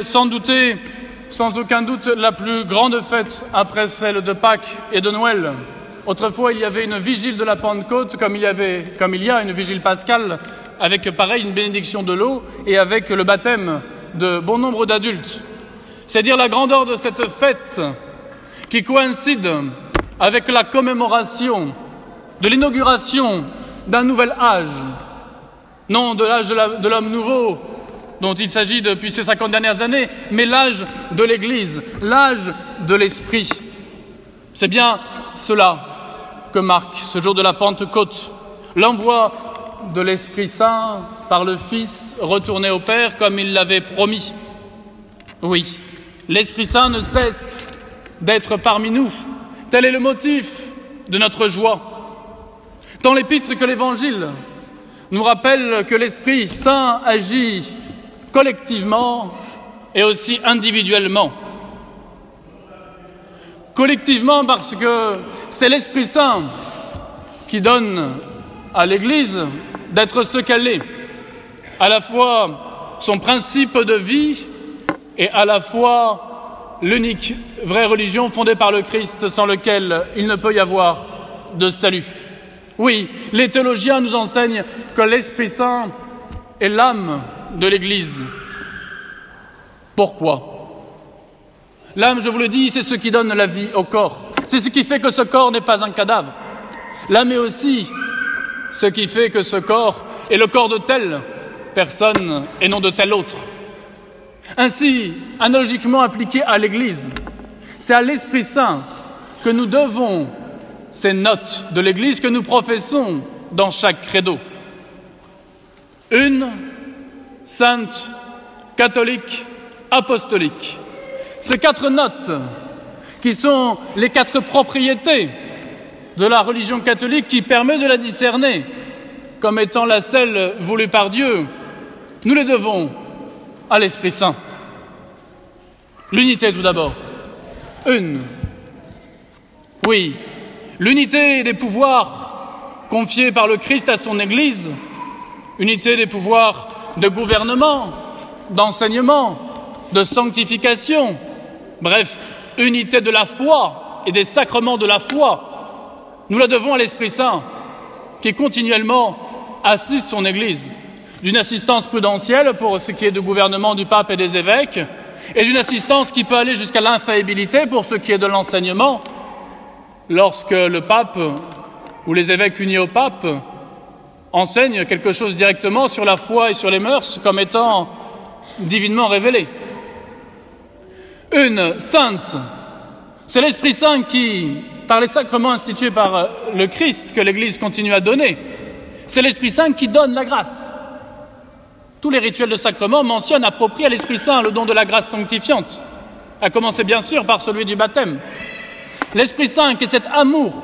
sans douter, sans aucun doute, la plus grande fête après celle de Pâques et de Noël. Autrefois, il y avait une vigile de la Pentecôte, comme il y, avait, comme il y a une vigile pascale, avec pareil une bénédiction de l'eau et avec le baptême de bon nombre d'adultes. C'est dire la grandeur de cette fête qui coïncide avec la commémoration de l'inauguration d'un nouvel âge, non de l'âge de l'homme nouveau dont il s'agit depuis ces cinquante dernières années, mais l'âge de l'Église, l'âge de l'Esprit. C'est bien cela que marque ce jour de la Pentecôte, l'envoi de l'Esprit Saint par le Fils retourné au Père comme il l'avait promis. Oui, l'Esprit Saint ne cesse d'être parmi nous. Tel est le motif de notre joie. Tant l'Épître que l'Évangile nous rappellent que l'Esprit Saint agit collectivement et aussi individuellement. Collectivement parce que c'est l'Esprit Saint qui donne à l'Église d'être ce qu'elle est, à la fois son principe de vie et à la fois l'unique vraie religion fondée par le Christ sans lequel il ne peut y avoir de salut. Oui, les théologiens nous enseignent que l'Esprit Saint est l'âme de l'Église. Pourquoi? L'âme, je vous le dis, c'est ce qui donne la vie au corps. C'est ce qui fait que ce corps n'est pas un cadavre. L'âme est aussi ce qui fait que ce corps est le corps de telle personne et non de telle autre. Ainsi, analogiquement appliqué à l'Église, c'est à l'Esprit Saint que nous devons ces notes de l'Église que nous professons dans chaque credo. Une, sainte, catholique, apostolique. Ces quatre notes, qui sont les quatre propriétés de la religion catholique qui permet de la discerner comme étant la celle voulue par Dieu, nous les devons à l'Esprit Saint. L'unité tout d'abord. Une. Oui, l'unité des pouvoirs confiés par le Christ à son Église, unité des pouvoirs de gouvernement, d'enseignement, de sanctification, bref, unité de la foi et des sacrements de la foi. Nous la devons à l'Esprit Saint, qui continuellement assiste son Église, d'une assistance prudentielle pour ce qui est du gouvernement du pape et des évêques, et d'une assistance qui peut aller jusqu'à l'infaillibilité pour ce qui est de l'enseignement, lorsque le pape ou les évêques unis au pape enseignent quelque chose directement sur la foi et sur les mœurs comme étant divinement révélé. Une sainte, c'est l'Esprit Saint qui, par les sacrements institués par le Christ que l'Église continue à donner, c'est l'Esprit Saint qui donne la grâce. Tous les rituels de sacrement mentionnent approprié à l'Esprit Saint le don de la grâce sanctifiante, à commencer bien sûr par celui du baptême. L'Esprit Saint, qui est cet amour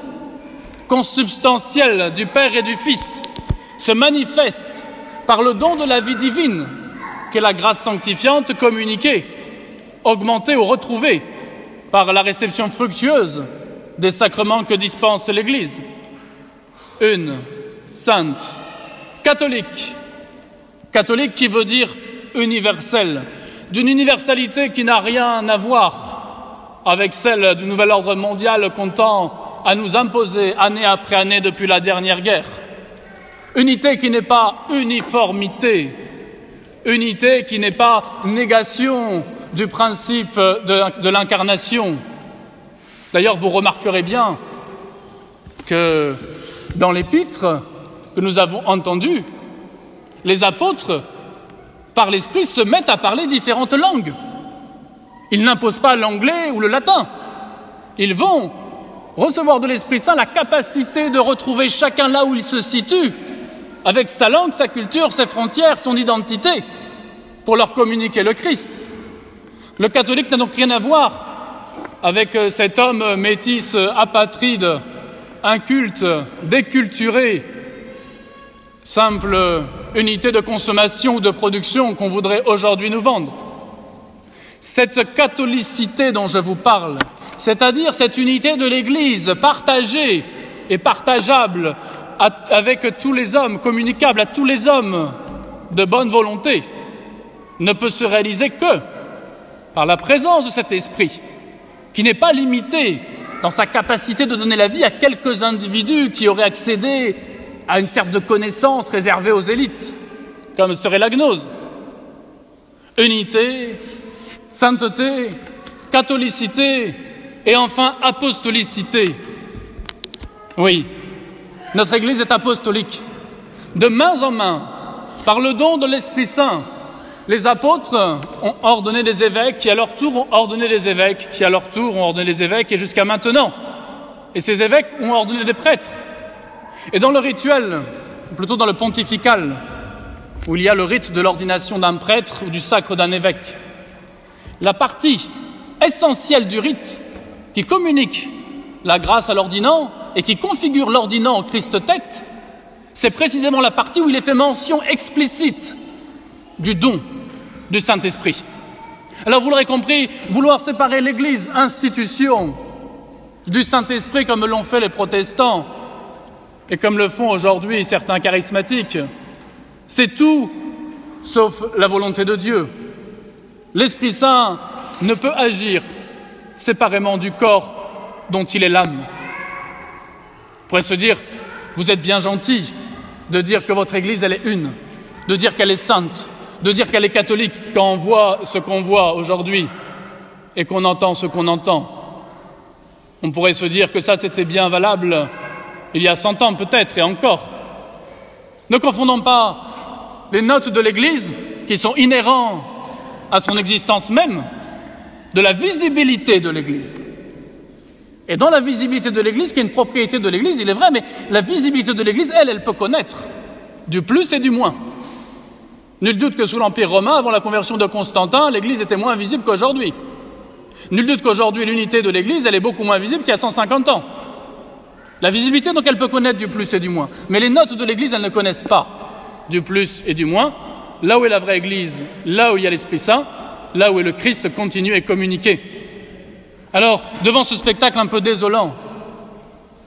consubstantiel du Père et du Fils, se manifeste par le don de la vie divine, qu'est la grâce sanctifiante communiquée, augmentée ou retrouvée par la réception fructueuse des sacrements que dispense l'Église. Une sainte, catholique, catholique qui veut dire universelle, d'une universalité qui n'a rien à voir avec celle du nouvel ordre mondial qu'on tend à nous imposer année après année depuis la dernière guerre. Unité qui n'est pas uniformité, unité qui n'est pas négation du principe de, l'incarnation. D'ailleurs, vous remarquerez bien que dans l'épître que nous avons entendu, les apôtres, par l'Esprit, se mettent à parler différentes langues. Ils n'imposent pas l'anglais ou le latin. Ils vont recevoir de l'Esprit Saint la capacité de retrouver chacun là où il se situe, avec sa langue, sa culture, ses frontières, son identité, pour leur communiquer le Christ. Le catholique n'a donc rien à voir avec cet homme métis apatride, inculte, déculturé, simple unité de consommation ou de production qu'on voudrait aujourd'hui nous vendre. Cette catholicité dont je vous parle, c'est-à-dire cette unité de l'Église partagée et partageable avec tous les hommes, communicable à tous les hommes de bonne volonté, ne peut se réaliser que par la présence de cet esprit, qui n'est pas limité dans sa capacité de donner la vie à quelques individus qui auraient accédé à une sorte de connaissance réservée aux élites, comme serait la gnose. Unité, sainteté, catholicité et enfin apostolicité. Oui, notre Église est apostolique. De main en main, par le don de l'Esprit Saint, les apôtres ont ordonné des évêques qui à leur tour ont ordonné des évêques qui à leur tour ont ordonné des évêques et jusqu'à maintenant. Et ces évêques ont ordonné des prêtres. Et dans le rituel, plutôt dans le pontifical, où il y a le rite de l'ordination d'un prêtre ou du sacre d'un évêque, la partie essentielle du rite qui communique la grâce à l'ordinant et qui configure l'ordinant en Christ tête, c'est précisément la partie où il est fait mention explicite du don du Saint-Esprit. Alors vous l'aurez compris, vouloir séparer l'Église, institution, du Saint-Esprit comme l'ont fait les protestants et comme le font aujourd'hui certains charismatiques, c'est tout sauf la volonté de Dieu. L'Esprit Saint ne peut agir séparément du corps dont il est l'âme. On pourrait se dire, vous êtes bien gentil de dire que votre Église, elle est une, de dire qu'elle est sainte, de dire qu'elle est catholique quand on voit ce qu'on voit aujourd'hui et qu'on entend ce qu'on entend. On pourrait se dire que ça, c'était bien valable il y a cent ans peut-être et encore. Ne confondons pas les notes de l'Église, qui sont inhérents à son existence même, de la visibilité de l'Église. Et dans la visibilité de l'Église, qui est une propriété de l'Église, il est vrai, mais la visibilité de l'Église, elle, elle peut connaître du plus et du moins. Nul doute que sous l'Empire romain, avant la conversion de Constantin, l'Église était moins visible qu'aujourd'hui. Nul doute qu'aujourd'hui, l'unité de l'Église, elle est beaucoup moins visible qu'il y a 150 ans. La visibilité, donc, elle peut connaître du plus et du moins. Mais les notes de l'Église, elles ne connaissent pas du plus et du moins. Là où est la vraie Église, là où il y a l'Esprit Saint, là où est le Christ continue et communiqué. Alors, devant ce spectacle un peu désolant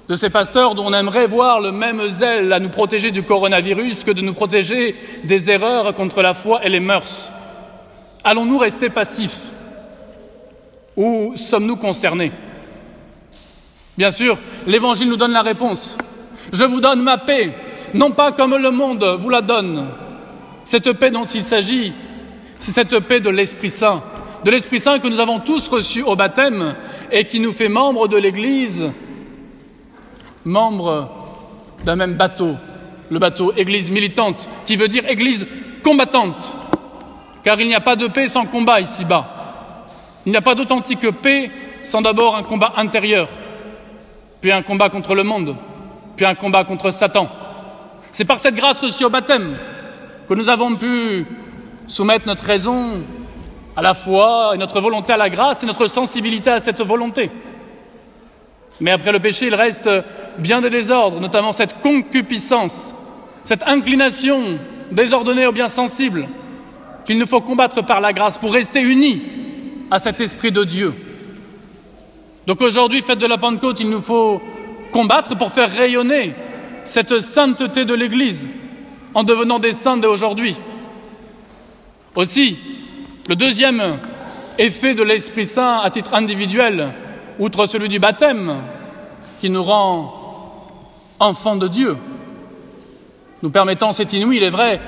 de ces pasteurs dont on aimerait voir le même zèle à nous protéger du coronavirus que de nous protéger des erreurs contre la foi et les mœurs. Allons-nous rester passifs ou sommes-nous concernés? Bien sûr, l'Évangile nous donne la réponse. Je vous donne ma paix, non pas comme le monde vous la donne. Cette paix dont il s'agit, c'est cette paix de l'Esprit Saint, de l'Esprit Saint que nous avons tous reçu au baptême et qui nous fait membres de l'Église membre d'un même bateau, le bateau Église militante, qui veut dire Église combattante, car il n'y a pas de paix sans combat ici-bas. Il n'y a pas d'authentique paix sans d'abord un combat intérieur, puis un combat contre le monde, puis un combat contre Satan. C'est par cette grâce reçue au baptême que nous avons pu soumettre notre raison à la foi et notre volonté à la grâce et notre sensibilité à cette volonté. Mais après le péché, il reste bien des désordres, notamment cette concupiscence, cette inclination désordonnée au bien sensible, qu'il nous faut combattre par la grâce pour rester unis à cet esprit de Dieu. Donc aujourd'hui, fête de la Pentecôte, il nous faut combattre pour faire rayonner cette sainteté de l'Église en devenant des saints d'aujourd'hui. Aussi, le deuxième effet de l'Esprit Saint à titre individuel, outre celui du baptême, qui nous rend enfants de Dieu, nous permettant, c'est inouï, il est vrai,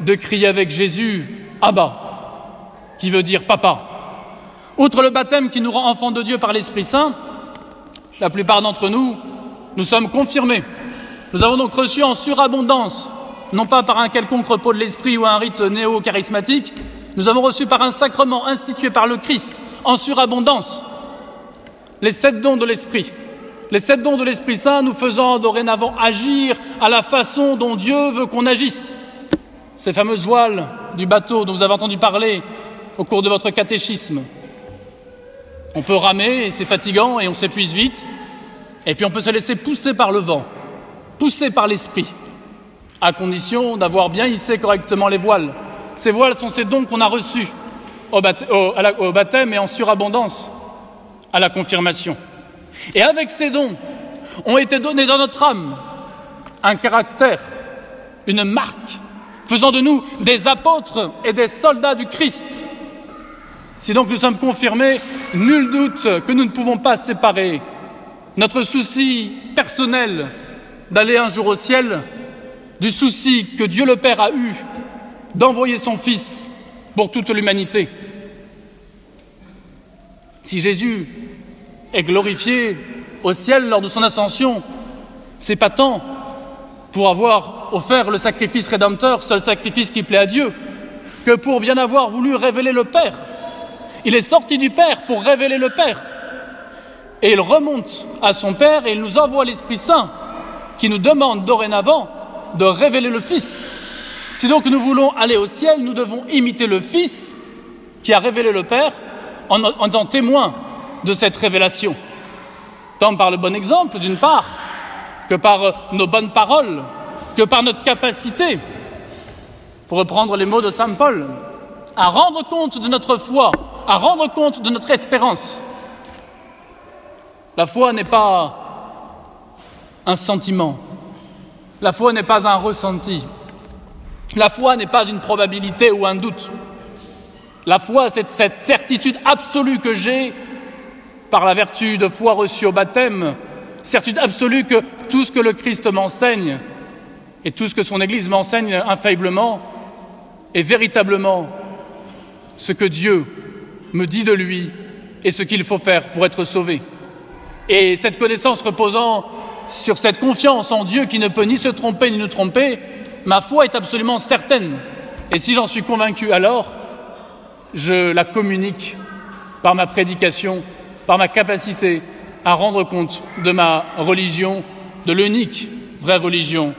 de crier avec Jésus Abba, qui veut dire papa. Outre le baptême qui nous rend enfants de Dieu par l'Esprit Saint, la plupart d'entre nous, nous sommes confirmés. Nous avons donc reçu en surabondance, non pas par un quelconque repos de l'esprit ou un rite néo-charismatique, nous avons reçu par un sacrement institué par le Christ en surabondance les sept dons de l'Esprit. Les sept dons de l'Esprit Saint nous faisant dorénavant agir à la façon dont Dieu veut qu'on agisse. Ces fameuses voiles du bateau dont vous avez entendu parler au cours de votre catéchisme. On peut ramer et c'est fatigant et on s'épuise vite. Et puis on peut se laisser pousser par le vent, pousser par l'esprit, à condition d'avoir bien hissé correctement les voiles. Ces voiles sont ces dons qu'on a reçus au, baptême et en surabondance à la confirmation. Et avec ces dons, ont été donnés dans notre âme un caractère, une marque, faisant de nous des apôtres et des soldats du Christ. Si donc nous sommes confirmés, nul doute que nous ne pouvons pas séparer notre souci personnel d'aller un jour au ciel du souci que Dieu le Père a eu d'envoyer son Fils pour toute l'humanité. Si Jésus est glorifié au ciel lors de son ascension, c'est pas tant pour avoir offert le sacrifice rédempteur, seul sacrifice qui plaît à Dieu, que pour bien avoir voulu révéler le Père. Il est sorti du Père pour révéler le Père. Et il remonte à son Père et il nous envoie l'Esprit Saint qui nous demande dorénavant de révéler le Fils. Si donc nous voulons aller au ciel, nous devons imiter le Fils qui a révélé le Père en, en étant témoin de cette révélation. Tant par le bon exemple, d'une part, que par nos bonnes paroles, que par notre capacité, pour reprendre les mots de Saint Paul, à rendre compte de notre foi, à rendre compte de notre espérance. La foi n'est pas un sentiment, la foi n'est pas un ressenti, la foi n'est pas une probabilité ou un doute. La foi, c'est cette certitude absolue que j'ai par la vertu de foi reçue au baptême, certitude absolue que tout ce que le Christ m'enseigne et tout ce que son Église m'enseigne infailliblement est véritablement ce que Dieu me dit de lui et ce qu'il faut faire pour être sauvé. Et cette connaissance reposant sur cette confiance en Dieu qui ne peut ni se tromper ni nous tromper, ma foi est absolument certaine. Et si j'en suis convaincu, alors je la communique par ma prédication, par ma capacité à rendre compte de ma religion, de l'unique vraie religion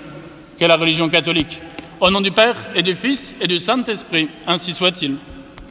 qu'est la religion catholique. Au nom du Père et du Fils et du Saint-Esprit, ainsi soit-il.